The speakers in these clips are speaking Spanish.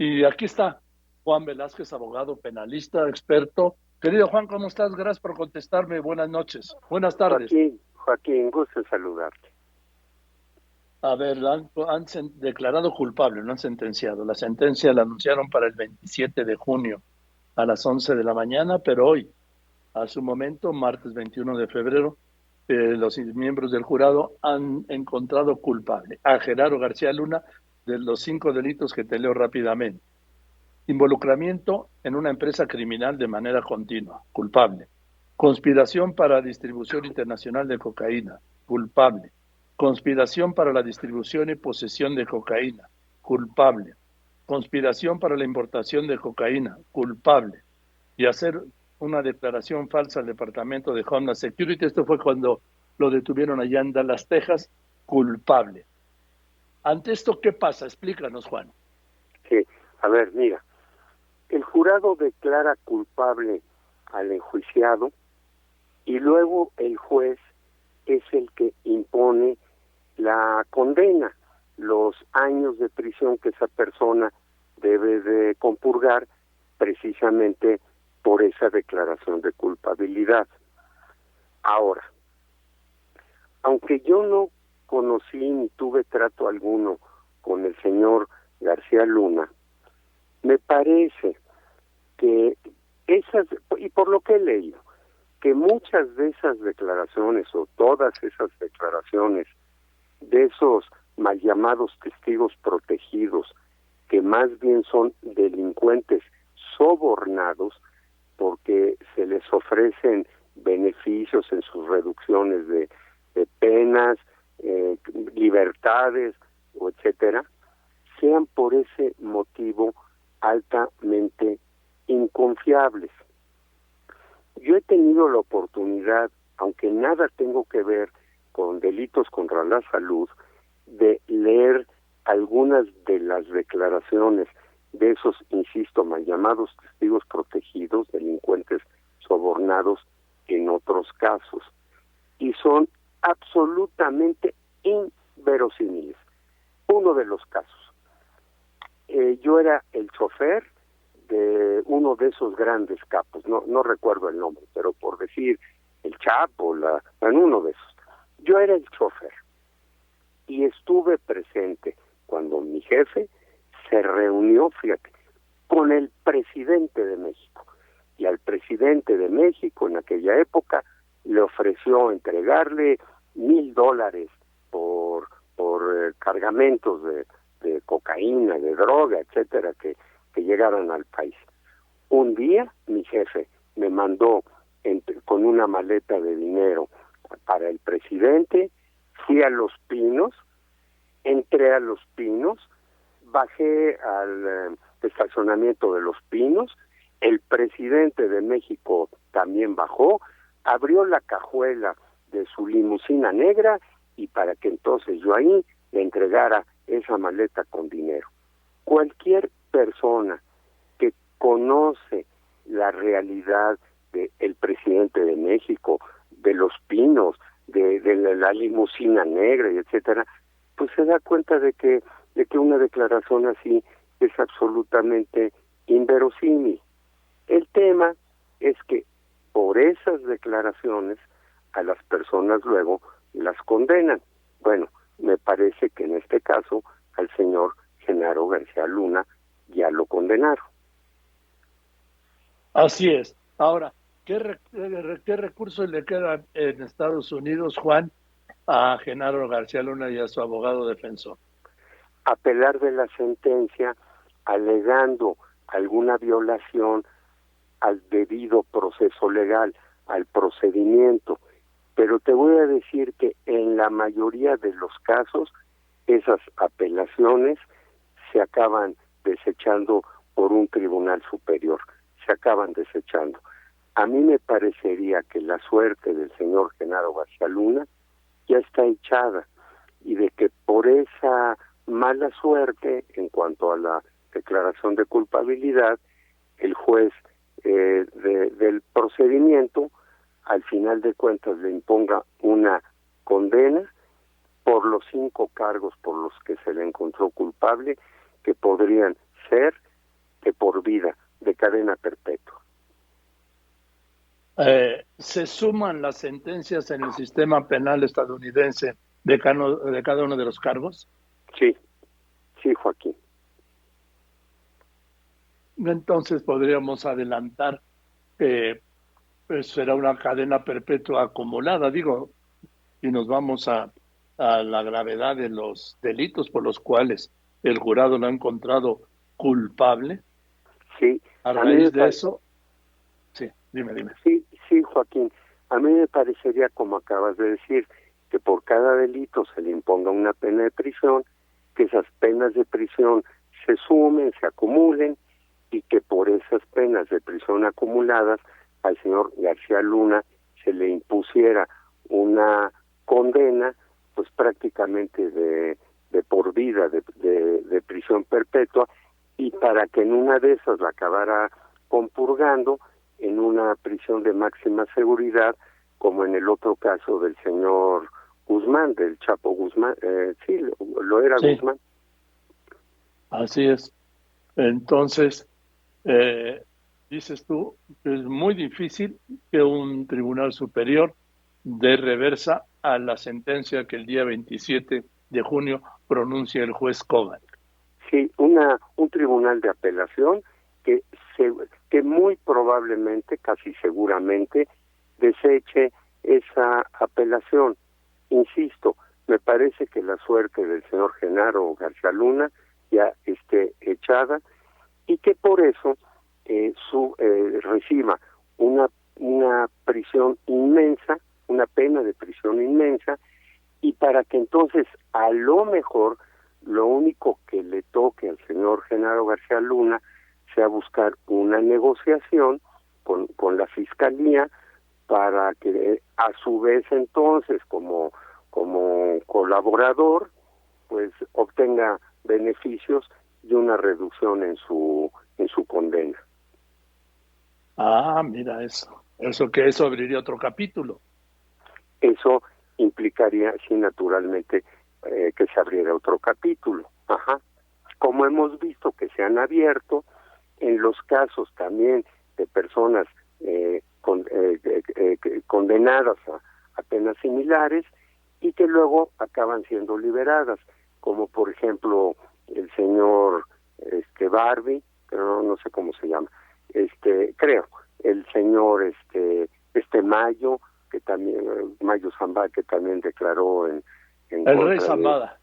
Y aquí está Juan Velázquez, abogado penalista, experto. Querido Juan, ¿cómo estás? Gracias por contestarme. Buenas noches. Buenas tardes. Joaquín, Joaquín, gusto saludarte. A ver, han, han declarado culpable, no han sentenciado. La sentencia la anunciaron para el 27 de junio a las 11 de la mañana, pero hoy, a su momento, martes 21 de febrero, eh, los miembros del jurado han encontrado culpable a Gerardo García Luna de los cinco delitos que te leo rápidamente. Involucramiento en una empresa criminal de manera continua, culpable. Conspiración para distribución internacional de cocaína, culpable. Conspiración para la distribución y posesión de cocaína, culpable. Conspiración para la importación de cocaína, culpable. Y hacer una declaración falsa al Departamento de Homeland Security. Esto fue cuando lo detuvieron allá en Dallas, Texas, culpable. Ante esto, ¿qué pasa? Explícanos, Juan. Sí, a ver, mira, el jurado declara culpable al enjuiciado y luego el juez es el que impone la condena, los años de prisión que esa persona debe de compurgar precisamente por esa declaración de culpabilidad. Ahora, aunque yo no conocí ni tuve trato alguno con el señor García Luna, me parece que esas, y por lo que he leído, que muchas de esas declaraciones o todas esas declaraciones de esos mal llamados testigos protegidos, que más bien son delincuentes sobornados, porque se les ofrecen beneficios en sus reducciones de, penas, libertades, etcétera, sean por ese motivo altamente inconfiables. Yo he tenido la oportunidad, aunque nada tengo que ver con delitos contra la salud, de leer algunas de las declaraciones de esos, insisto, mal llamados testigos protegidos, delincuentes sobornados en otros casos. Y son absolutamente inverosímiles. Uno de los casos. Eh, yo era el chofer de uno de esos grandes capos, no, no recuerdo el nombre, pero por decir el Chapo, la, en uno de esos. Yo era el chofer y estuve presente cuando mi jefe se reunió, fíjate, con el presidente de México. Y al presidente de México en aquella época le ofreció entregarle mil dólares de, cocaína, de droga, etcétera, que, que llegaran al país. Un día mi jefe me mandó con una maleta de dinero para el presidente, fui a Los Pinos, entré a Los Pinos, bajé al eh, estacionamiento de Los Pinos, el presidente de México también bajó, abrió la cajuela de su limusina negra y para que entonces yo ahí le entregara esa maleta con dinero. Cualquier persona que conoce la realidad del presidente de México, de los pinos, de, la, la, limusina negra y etcétera, pues se da cuenta de que de que una declaración así es absolutamente inverosímil. El tema es que por esas declaraciones a las personas luego las condenan. Bueno, me parece que en este caso al señor Genaro García Luna ya lo condenaron. Así es. Ahora, ¿qué, qué recursos le quedan en Estados Unidos, Juan, a Genaro García Luna y a su abogado defensor? Apelar de la sentencia alegando alguna violación al debido proceso legal, al procedimiento. Pero te voy a decir que en la mayoría de los casos esas apelaciones se acaban desechando por un tribunal superior, se acaban desechando. A mí me parecería que la suerte del señor Genaro García Luna ya está echada y de que por esa mala suerte en cuanto a la declaración de culpabilidad, el juez eh, del procedimiento al final de cuentas le imponga una condena por los cinco cargos por los que se le encontró culpable, que podrían ser cadena perpetua. Eh, ¿Se suman las sentencias en el sistema penal estadounidense de, de cada uno de los cargos? Sí, sí, Joaquín. Entonces podríamos adelantar que pues, será una cadena perpetua acumulada, digo, y nos vamos a, a la gravedad de los delitos por los cuales el jurado lo ha encontrado culpable. Sí. A raíz de eso, sí, dime, dime. Sí, sí, Joaquín. A mí me parecería, como acabas de decir, que por cada delito se le imponga una pena de prisión, que esas penas de prisión se sumen, se acumulen y que por esas penas de prisión acumuladas al señor García Luna se le impusiera una condena pues prácticamente de, de por vida de, de, prisión perpetua y para que en una de esas la acabara compurgando en una prisión de máxima seguridad como en el otro caso del señor Guzmán, del Chapo Guzmán, eh, sí, lo, era Guzmán. Así es. Entonces, eh, dices tú que es muy difícil que un tribunal superior dé reversa a la sentencia que el día 27 de junio pronuncia el juez Kogan. Sí, una, un tribunal de apelación que, se, que muy probablemente, casi seguramente, deseche esa apelación. Insisto, me parece que la suerte del señor Genaro García Luna ya esté echada y que por eso su, eh, reciba una, una prisión inmensa, una pena de prisión inmensa, y para que entonces a lo mejor lo único que le toque al señor Genaro García Luna sea buscar una negociación con, con la fiscalía para que a su vez entonces como como colaborador pues obtenga beneficios de una reducción en su en su condena. Ah, mira eso. Eso que eso abriría otro capítulo. Eso implicaría, sí, naturalmente, eh, que se abriera otro capítulo. Ajá. Como hemos visto que se han abierto en los casos también de personas eh, con, eh, condenadas a, a penas similares y que luego acaban siendo liberadas, como por ejemplo el señor este Barbie, pero no, sé cómo se llama, este creo, el señor este este Mayo, que también Mayo Zambada que también declaró en, en el rey Zambada.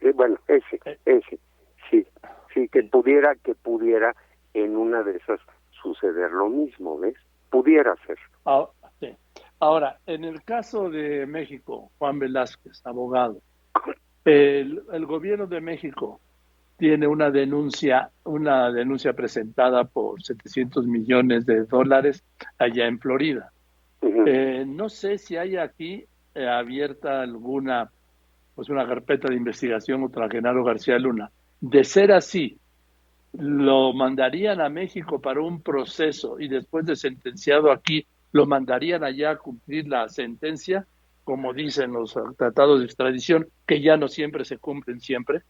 Eh, bueno, ese, eh. ese, sí, sí que pudiera que pudiera en una de esas suceder lo mismo, ¿ves? Pudiera ser. Ah, sí. Ahora, en el caso de México, Juan Velázquez, abogado, el, el gobierno de México tiene una denuncia, una denuncia presentada por 700 millones de dólares allá en Florida. eh, no sé si hay aquí eh, abierta alguna, pues una carpeta de investigación contra Genaro García Luna. De ser así, lo mandarían a México para un proceso y después de sentenciado aquí, lo mandarían allá a cumplir la sentencia, como dicen los tratados de extradición, que ya no siempre se cumplen siempre.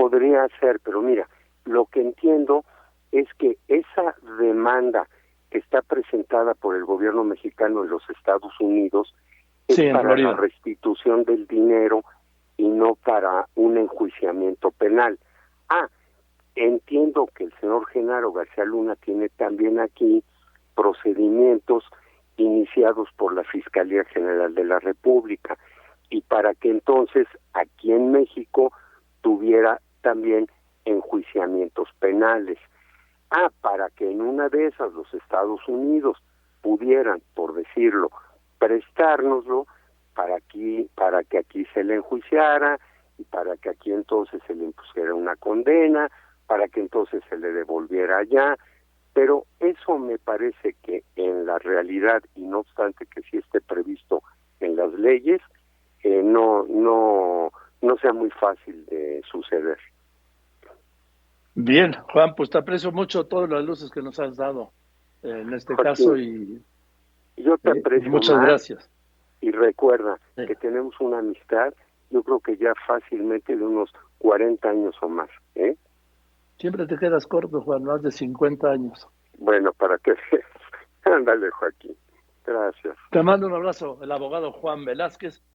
Podría ser, pero mira, lo que entiendo es que esa demanda que está presentada por el gobierno mexicano en los Estados Unidos es para la restitución del dinero y no para un enjuiciamiento penal. Ah, entiendo que el señor Genaro García Luna tiene también aquí procedimientos iniciados por la Fiscalía General de la República y para que entonces aquí en México tuviera también enjuiciamientos penales. Ah, para que en una de esas los Estados Unidos pudieran, por decirlo, prestárnoslo para aquí, para que aquí se le enjuiciara y para que aquí entonces se le impusiera una condena, para que entonces se le devolviera allá, pero eso me parece que en la realidad y no obstante que sí esté previsto en las leyes eh, no no no sea muy fácil de suceder bien Juan pues te aprecio mucho todas las luces que nos has dado eh, en este caso y yo te eh, aprecio muchas gracias y recuerda que tenemos una amistad yo creo que ya fácilmente de unos 40 años o más ¿eh? Siempre te quedas corto, Juan, más de 50 años. Bueno, para que Ándale, Joaquín. Gracias. Te mando un abrazo, el abogado Juan Velázquez.